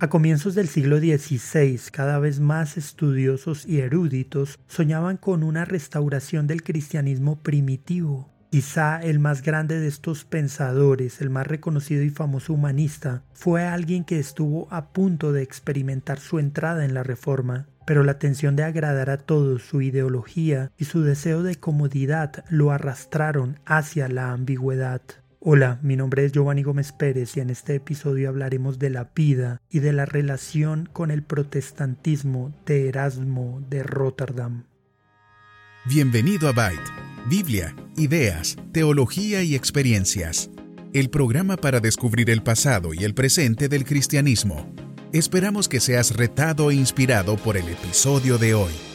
A comienzos del siglo XVI, cada vez más estudiosos y eruditos soñaban con una restauración del cristianismo primitivo. Quizá el más grande de estos pensadores, el más reconocido y famoso humanista, fue alguien que estuvo a punto de experimentar su entrada en la Reforma, pero la tensión de agradar a todos, su ideología y su deseo de comodidad lo arrastraron hacia la ambigüedad. Hola, mi nombre es Giovanni Gómez Pérez y en este episodio hablaremos de la vida y de la relación con el protestantismo de Erasmo de Rotterdam. Bienvenido a Byte, Biblia, ideas, teología y experiencias, el programa para descubrir el pasado y el presente del cristianismo. Esperamos que seas retado e inspirado por el episodio de hoy.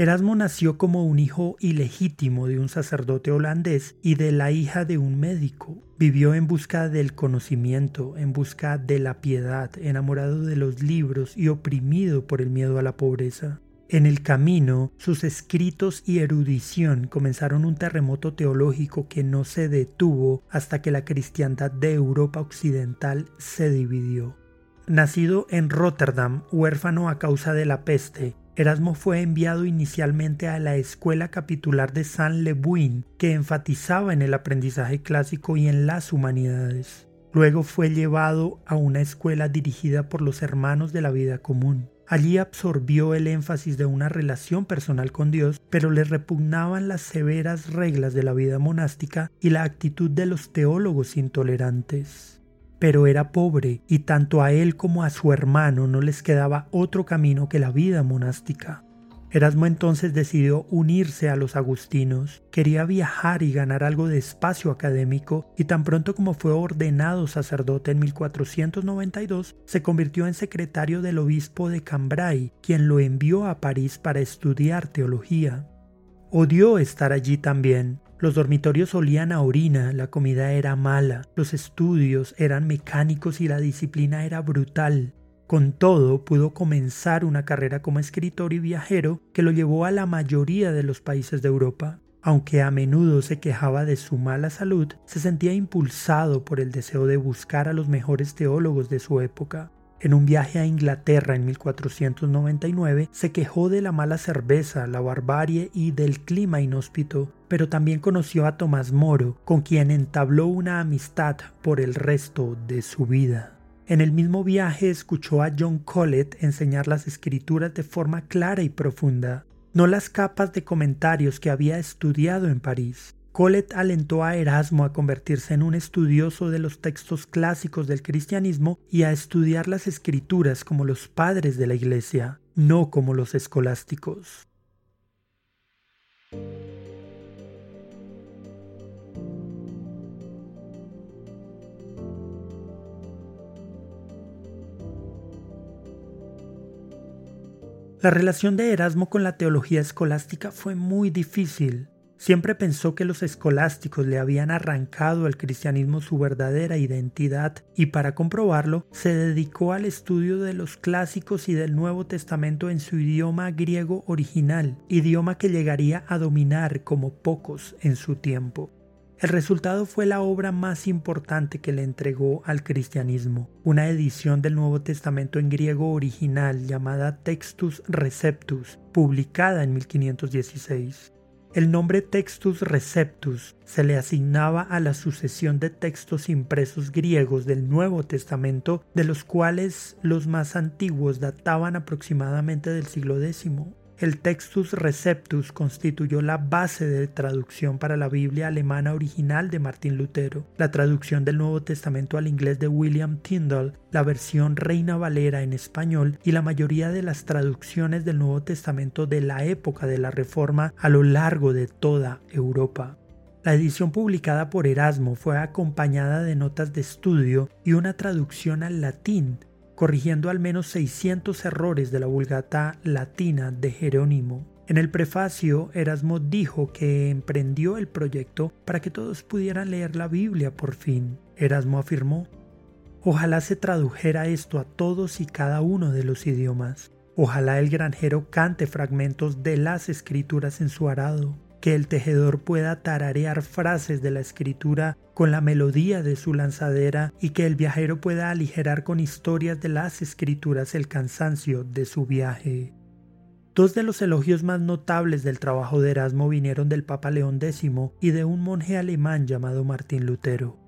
Erasmo nació como un hijo ilegítimo de un sacerdote holandés y de la hija de un médico. Vivió en busca del conocimiento, en busca de la piedad, enamorado de los libros y oprimido por el miedo a la pobreza. En el camino, sus escritos y erudición comenzaron un terremoto teológico que no se detuvo hasta que la cristiandad de Europa Occidental se dividió. Nacido en Rotterdam, huérfano a causa de la peste, Erasmo fue enviado inicialmente a la escuela capitular de San Lebuin, que enfatizaba en el aprendizaje clásico y en las humanidades. Luego fue llevado a una escuela dirigida por los hermanos de la vida común. Allí absorbió el énfasis de una relación personal con Dios, pero le repugnaban las severas reglas de la vida monástica y la actitud de los teólogos intolerantes pero era pobre y tanto a él como a su hermano no les quedaba otro camino que la vida monástica. Erasmo entonces decidió unirse a los agustinos, quería viajar y ganar algo de espacio académico y tan pronto como fue ordenado sacerdote en 1492 se convirtió en secretario del obispo de Cambrai, quien lo envió a París para estudiar teología. Odió estar allí también, los dormitorios olían a orina, la comida era mala, los estudios eran mecánicos y la disciplina era brutal. Con todo, pudo comenzar una carrera como escritor y viajero que lo llevó a la mayoría de los países de Europa. Aunque a menudo se quejaba de su mala salud, se sentía impulsado por el deseo de buscar a los mejores teólogos de su época. En un viaje a Inglaterra en 1499 se quejó de la mala cerveza, la barbarie y del clima inhóspito, pero también conoció a Tomás Moro, con quien entabló una amistad por el resto de su vida. En el mismo viaje escuchó a John Colet enseñar las escrituras de forma clara y profunda, no las capas de comentarios que había estudiado en París. Colet alentó a Erasmo a convertirse en un estudioso de los textos clásicos del cristianismo y a estudiar las escrituras como los padres de la Iglesia, no como los escolásticos. La relación de Erasmo con la teología escolástica fue muy difícil. Siempre pensó que los escolásticos le habían arrancado al cristianismo su verdadera identidad y para comprobarlo se dedicó al estudio de los clásicos y del Nuevo Testamento en su idioma griego original, idioma que llegaría a dominar como pocos en su tiempo. El resultado fue la obra más importante que le entregó al cristianismo, una edición del Nuevo Testamento en griego original llamada Textus Receptus, publicada en 1516. El nombre Textus Receptus se le asignaba a la sucesión de textos impresos griegos del Nuevo Testamento, de los cuales los más antiguos databan aproximadamente del siglo X. El Textus Receptus constituyó la base de traducción para la Biblia alemana original de Martín Lutero, la traducción del Nuevo Testamento al inglés de William Tyndall, la versión Reina Valera en español y la mayoría de las traducciones del Nuevo Testamento de la época de la Reforma a lo largo de toda Europa. La edición publicada por Erasmo fue acompañada de notas de estudio y una traducción al latín corrigiendo al menos 600 errores de la vulgata latina de Jerónimo. En el prefacio, Erasmo dijo que emprendió el proyecto para que todos pudieran leer la Biblia por fin. Erasmo afirmó, Ojalá se tradujera esto a todos y cada uno de los idiomas. Ojalá el granjero cante fragmentos de las escrituras en su arado, que el tejedor pueda tararear frases de la escritura con la melodía de su lanzadera y que el viajero pueda aligerar con historias de las escrituras el cansancio de su viaje. Dos de los elogios más notables del trabajo de Erasmo vinieron del Papa León X y de un monje alemán llamado Martín Lutero.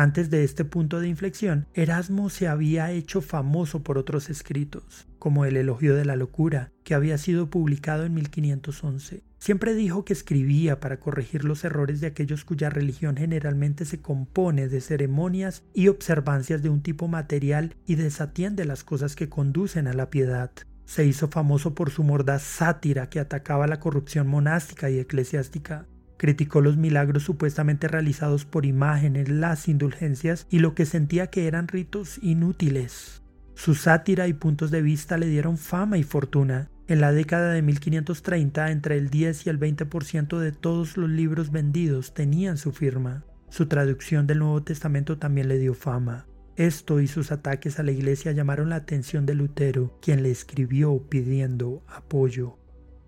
Antes de este punto de inflexión, Erasmo se había hecho famoso por otros escritos, como el Elogio de la Locura, que había sido publicado en 1511. Siempre dijo que escribía para corregir los errores de aquellos cuya religión generalmente se compone de ceremonias y observancias de un tipo material y desatiende las cosas que conducen a la piedad. Se hizo famoso por su mordaz sátira que atacaba la corrupción monástica y eclesiástica. Criticó los milagros supuestamente realizados por imágenes, las indulgencias y lo que sentía que eran ritos inútiles. Su sátira y puntos de vista le dieron fama y fortuna. En la década de 1530, entre el 10 y el 20% de todos los libros vendidos tenían su firma. Su traducción del Nuevo Testamento también le dio fama. Esto y sus ataques a la iglesia llamaron la atención de Lutero, quien le escribió pidiendo apoyo.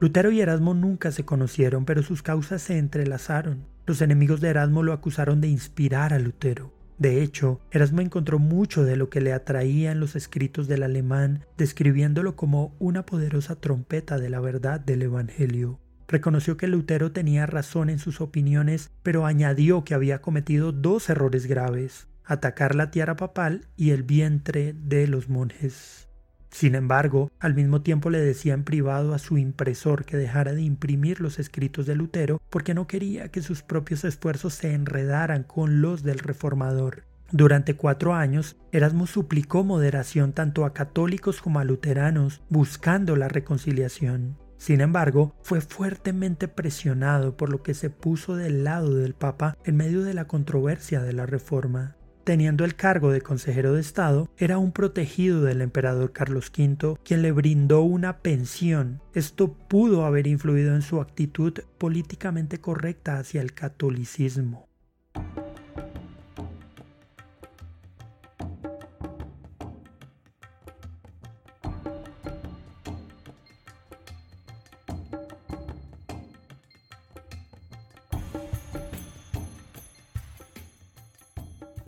Lutero y Erasmo nunca se conocieron, pero sus causas se entrelazaron. Los enemigos de Erasmo lo acusaron de inspirar a Lutero. De hecho, Erasmo encontró mucho de lo que le atraía en los escritos del alemán, describiéndolo como una poderosa trompeta de la verdad del Evangelio. Reconoció que Lutero tenía razón en sus opiniones, pero añadió que había cometido dos errores graves, atacar la tiara papal y el vientre de los monjes. Sin embargo, al mismo tiempo le decía en privado a su impresor que dejara de imprimir los escritos de Lutero porque no quería que sus propios esfuerzos se enredaran con los del reformador. Durante cuatro años, Erasmo suplicó moderación tanto a católicos como a luteranos, buscando la reconciliación. Sin embargo, fue fuertemente presionado por lo que se puso del lado del Papa en medio de la controversia de la Reforma. Teniendo el cargo de consejero de Estado, era un protegido del emperador Carlos V, quien le brindó una pensión. Esto pudo haber influido en su actitud políticamente correcta hacia el catolicismo.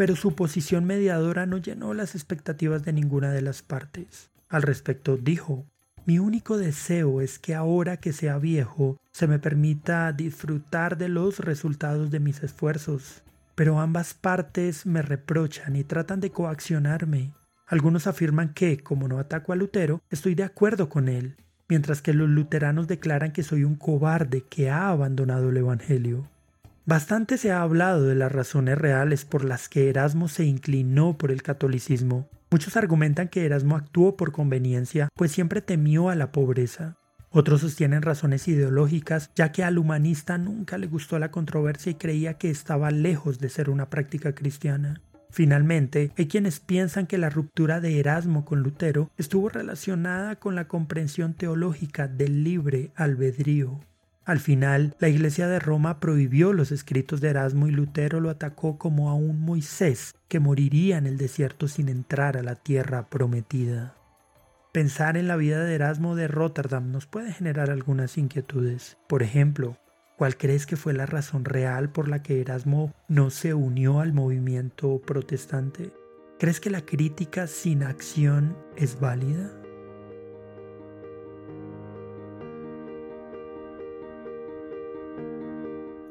Pero su posición mediadora no llenó las expectativas de ninguna de las partes. Al respecto dijo, mi único deseo es que ahora que sea viejo se me permita disfrutar de los resultados de mis esfuerzos, pero ambas partes me reprochan y tratan de coaccionarme. Algunos afirman que, como no ataco a Lutero, estoy de acuerdo con él, mientras que los luteranos declaran que soy un cobarde que ha abandonado el Evangelio. Bastante se ha hablado de las razones reales por las que Erasmo se inclinó por el catolicismo. Muchos argumentan que Erasmo actuó por conveniencia, pues siempre temió a la pobreza. Otros sostienen razones ideológicas, ya que al humanista nunca le gustó la controversia y creía que estaba lejos de ser una práctica cristiana. Finalmente, hay quienes piensan que la ruptura de Erasmo con Lutero estuvo relacionada con la comprensión teológica del libre albedrío. Al final, la Iglesia de Roma prohibió los escritos de Erasmo y Lutero lo atacó como a un Moisés que moriría en el desierto sin entrar a la tierra prometida. Pensar en la vida de Erasmo de Rotterdam nos puede generar algunas inquietudes. Por ejemplo, ¿cuál crees que fue la razón real por la que Erasmo no se unió al movimiento protestante? ¿Crees que la crítica sin acción es válida?